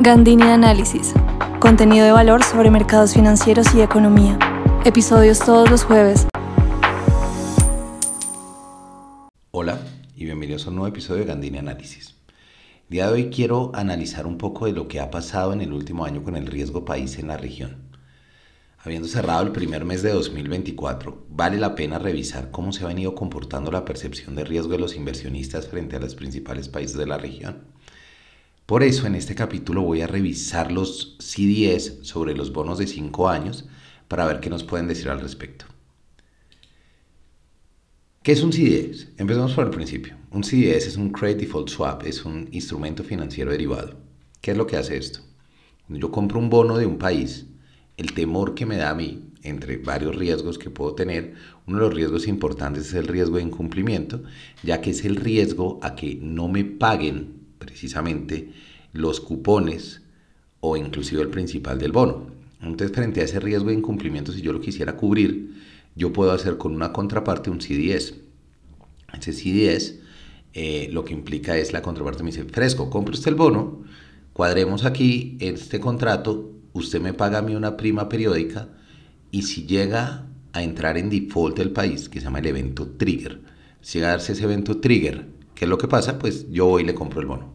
Gandini Análisis. Contenido de valor sobre mercados financieros y economía. Episodios todos los jueves. Hola y bienvenidos a un nuevo episodio de Gandini Análisis. Día de hoy quiero analizar un poco de lo que ha pasado en el último año con el riesgo país en la región. Habiendo cerrado el primer mes de 2024, vale la pena revisar cómo se ha venido comportando la percepción de riesgo de los inversionistas frente a los principales países de la región. Por eso en este capítulo voy a revisar los CDS sobre los bonos de 5 años para ver qué nos pueden decir al respecto. ¿Qué es un CDS? Empezamos por el principio. Un CDS es un Credit Default Swap, es un instrumento financiero derivado. ¿Qué es lo que hace esto? Yo compro un bono de un país, el temor que me da a mí, entre varios riesgos que puedo tener, uno de los riesgos importantes es el riesgo de incumplimiento, ya que es el riesgo a que no me paguen precisamente los cupones o inclusive el principal del bono. Entonces, frente a ese riesgo de incumplimiento, si yo lo quisiera cubrir, yo puedo hacer con una contraparte un CDS. Ese CDS eh, lo que implica es la contraparte me dice, fresco, compre usted el bono, cuadremos aquí este contrato, usted me paga a mí una prima periódica y si llega a entrar en default del país, que se llama el evento trigger, si llega a darse ese evento trigger, ¿qué es lo que pasa? Pues yo voy y le compro el bono.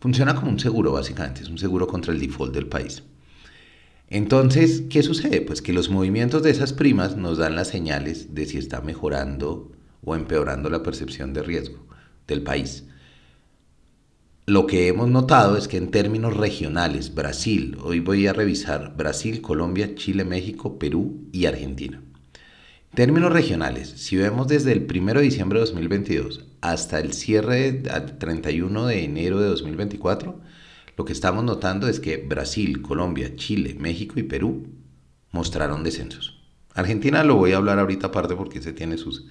Funciona como un seguro, básicamente, es un seguro contra el default del país. Entonces, ¿qué sucede? Pues que los movimientos de esas primas nos dan las señales de si está mejorando o empeorando la percepción de riesgo del país. Lo que hemos notado es que en términos regionales, Brasil, hoy voy a revisar Brasil, Colombia, Chile, México, Perú y Argentina. Términos regionales, si vemos desde el 1 de diciembre de 2022 hasta el cierre al 31 de enero de 2024, lo que estamos notando es que Brasil, Colombia, Chile, México y Perú mostraron descensos. Argentina lo voy a hablar ahorita aparte porque se tiene sus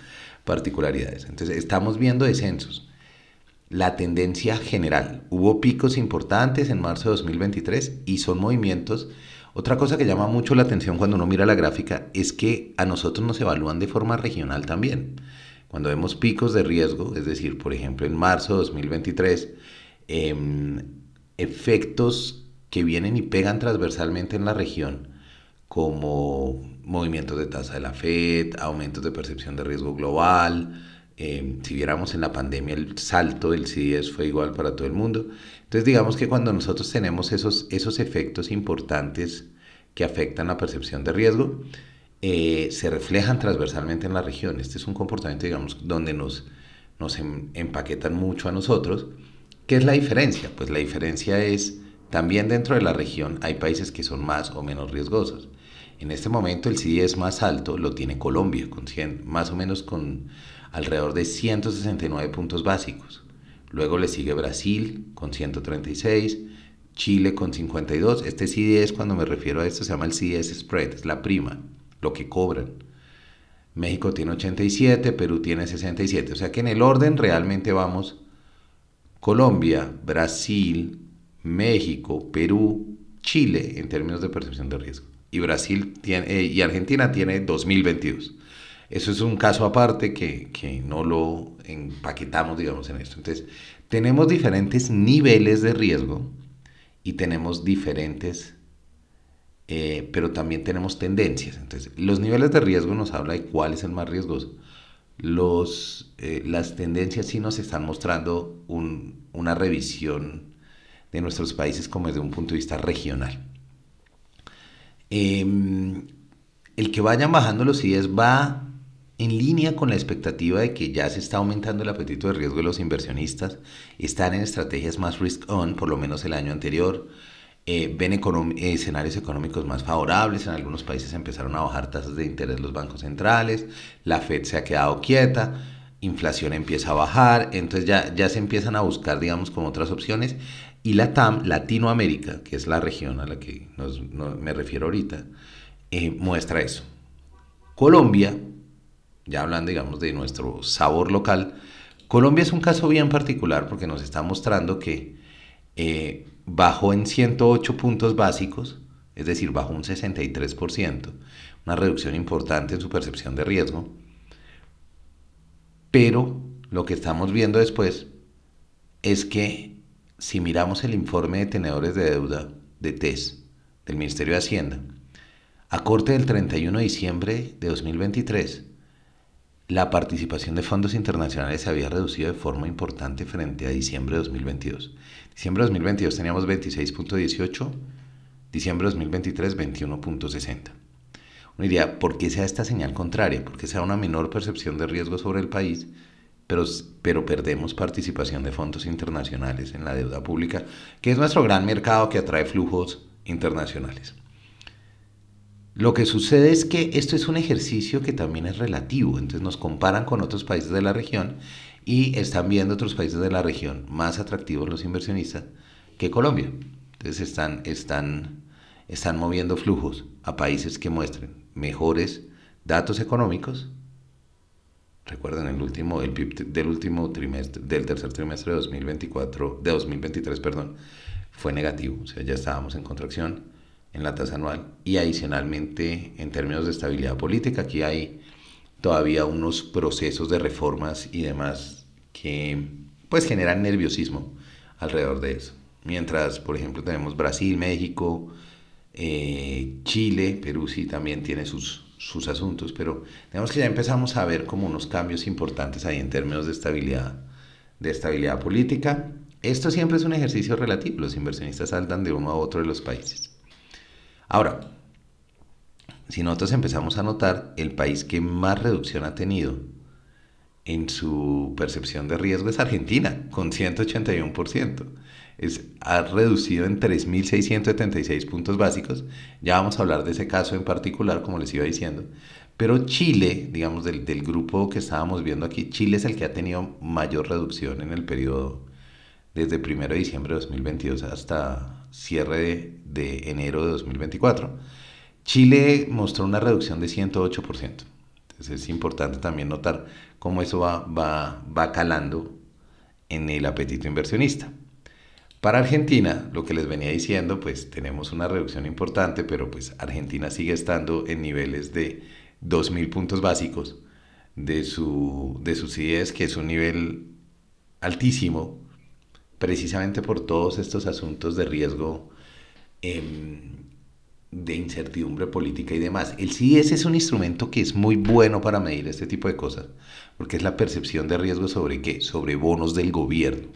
particularidades. Entonces, estamos viendo descensos. La tendencia general, hubo picos importantes en marzo de 2023 y son movimientos otra cosa que llama mucho la atención cuando uno mira la gráfica es que a nosotros nos evalúan de forma regional también. Cuando vemos picos de riesgo, es decir, por ejemplo, en marzo de 2023, em, efectos que vienen y pegan transversalmente en la región, como movimientos de tasa de la Fed, aumentos de percepción de riesgo global, em, si viéramos en la pandemia el salto del CDS fue igual para todo el mundo. Entonces digamos que cuando nosotros tenemos esos, esos efectos importantes que afectan la percepción de riesgo, eh, se reflejan transversalmente en la región. Este es un comportamiento, digamos, donde nos, nos em, empaquetan mucho a nosotros. ¿Qué es la diferencia? Pues la diferencia es, también dentro de la región hay países que son más o menos riesgosos. En este momento el CDS más alto lo tiene Colombia, con más o menos con alrededor de 169 puntos básicos. Luego le sigue Brasil con 136, Chile con 52. Este CDS, cuando me refiero a esto, se llama el CDS Spread, es la prima, lo que cobran. México tiene 87, Perú tiene 67. O sea que en el orden realmente vamos Colombia, Brasil, México, Perú, Chile en términos de percepción de riesgo. Y Brasil tiene, eh, y Argentina tiene 2022. Eso es un caso aparte que, que no lo empaquetamos, digamos, en esto. Entonces, tenemos diferentes niveles de riesgo y tenemos diferentes, eh, pero también tenemos tendencias. Entonces, los niveles de riesgo nos habla de cuál es el más riesgoso. Los, eh, las tendencias sí nos están mostrando una revisión de nuestros países como desde un punto de vista regional. Em, el que vayan bajando los CIES va en línea con la expectativa de que ya se está aumentando el apetito de riesgo de los inversionistas, están en estrategias más risk-on, por lo menos el año anterior, eh, ven escenarios económicos más favorables, en algunos países empezaron a bajar tasas de interés los bancos centrales, la Fed se ha quedado quieta, inflación empieza a bajar, entonces ya, ya se empiezan a buscar, digamos, como otras opciones, y la TAM, Latinoamérica, que es la región a la que me refiero ahorita, eh, muestra eso. Colombia ya hablando, digamos, de nuestro sabor local, Colombia es un caso bien particular porque nos está mostrando que eh, bajó en 108 puntos básicos, es decir, bajó un 63%, una reducción importante en su percepción de riesgo. Pero lo que estamos viendo después es que si miramos el informe de tenedores de deuda de TES del Ministerio de Hacienda, a corte del 31 de diciembre de 2023, la participación de fondos internacionales se había reducido de forma importante frente a diciembre de 2022. Diciembre de 2022 teníamos 26.18, diciembre de 2023 21.60. Uno diría, ¿por qué sea esta señal contraria? Porque sea una menor percepción de riesgo sobre el país, pero, pero perdemos participación de fondos internacionales en la deuda pública, que es nuestro gran mercado que atrae flujos internacionales. Lo que sucede es que esto es un ejercicio que también es relativo, entonces nos comparan con otros países de la región y están viendo otros países de la región más atractivos los inversionistas que Colombia. Entonces están, están, están moviendo flujos a países que muestren mejores datos económicos. Recuerden el último, el PIB del último trimestre, del tercer trimestre de 2024, de 2023, perdón, fue negativo, o sea, ya estábamos en contracción en la tasa anual y adicionalmente en términos de estabilidad política, aquí hay todavía unos procesos de reformas y demás que pues generan nerviosismo alrededor de eso. Mientras, por ejemplo, tenemos Brasil, México, eh, Chile, Perú sí también tiene sus, sus asuntos, pero tenemos que ya empezamos a ver como unos cambios importantes ahí en términos de estabilidad, de estabilidad política. Esto siempre es un ejercicio relativo, los inversionistas saltan de uno a otro de los países. Ahora, si nosotros empezamos a notar, el país que más reducción ha tenido en su percepción de riesgo es Argentina, con 181%. Es, ha reducido en 3.676 puntos básicos. Ya vamos a hablar de ese caso en particular, como les iba diciendo. Pero Chile, digamos, del, del grupo que estábamos viendo aquí, Chile es el que ha tenido mayor reducción en el periodo desde 1 de diciembre de 2022 hasta cierre de, enero de 2024. Chile mostró una reducción de 108%. Entonces es importante también notar cómo eso va, va, va calando en el apetito inversionista. Para Argentina, lo que les venía diciendo, pues tenemos una reducción importante, pero pues Argentina sigue estando en niveles de 2.000 puntos básicos de su, de sus CIES, que es un nivel altísimo precisamente por todos estos asuntos de riesgo, em, de incertidumbre política y demás. El CIS es un instrumento que es muy bueno para medir este tipo de cosas, porque es la percepción de riesgo sobre qué, sobre bonos del gobierno.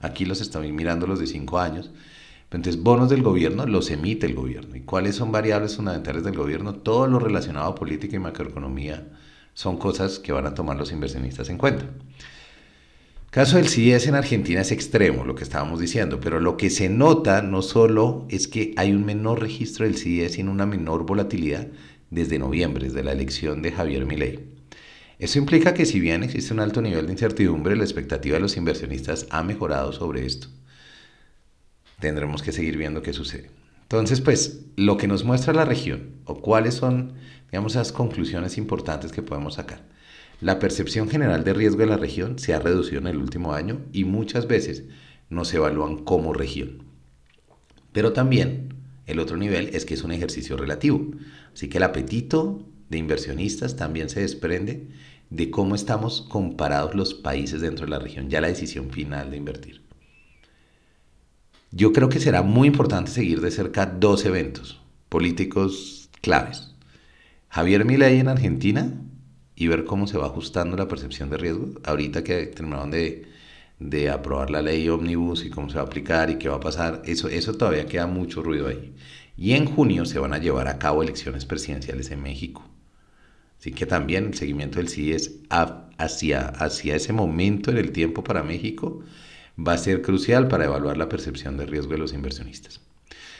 Aquí los estamos mirando los de cinco años. Entonces, bonos del gobierno los emite el gobierno. ¿Y cuáles son variables fundamentales del gobierno? Todo lo relacionado a política y macroeconomía son cosas que van a tomar los inversionistas en cuenta caso del CIES en Argentina es extremo, lo que estábamos diciendo, pero lo que se nota no solo es que hay un menor registro del CIES y una menor volatilidad desde noviembre, desde la elección de Javier Milei. Eso implica que si bien existe un alto nivel de incertidumbre, la expectativa de los inversionistas ha mejorado sobre esto. Tendremos que seguir viendo qué sucede. Entonces, pues, lo que nos muestra la región, o cuáles son, digamos, las conclusiones importantes que podemos sacar. La percepción general de riesgo de la región se ha reducido en el último año y muchas veces no se evalúan como región. Pero también el otro nivel es que es un ejercicio relativo. Así que el apetito de inversionistas también se desprende de cómo estamos comparados los países dentro de la región, ya la decisión final de invertir. Yo creo que será muy importante seguir de cerca dos eventos políticos claves. Javier Milei en Argentina y ver cómo se va ajustando la percepción de riesgo. Ahorita que terminaron de, de aprobar la ley ómnibus y cómo se va a aplicar y qué va a pasar, eso, eso todavía queda mucho ruido ahí. Y en junio se van a llevar a cabo elecciones presidenciales en México. Así que también el seguimiento del CIES hacia, hacia ese momento en el tiempo para México va a ser crucial para evaluar la percepción de riesgo de los inversionistas.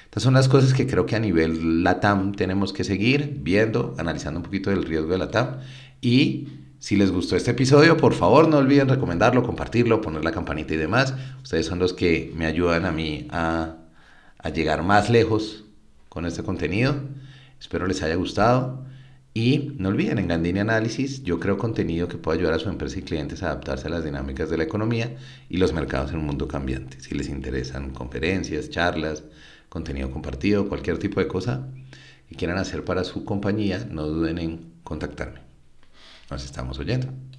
Estas son las cosas que creo que a nivel LATAM tenemos que seguir viendo, analizando un poquito del riesgo de LATAM y si les gustó este episodio, por favor no olviden recomendarlo, compartirlo, poner la campanita y demás. Ustedes son los que me ayudan a mí a, llegar más lejos con este contenido. Espero les haya gustado. Y no olviden, en Gandini Análisis yo creo contenido que pueda ayudar a su empresa y clientes a adaptarse a las dinámicas de la economía y los mercados en un mundo cambiante. Si les interesan conferencias, charlas, contenido compartido, cualquier tipo de cosa que quieran hacer para su compañía, no duden en contactarme. Nos estamos oyendo.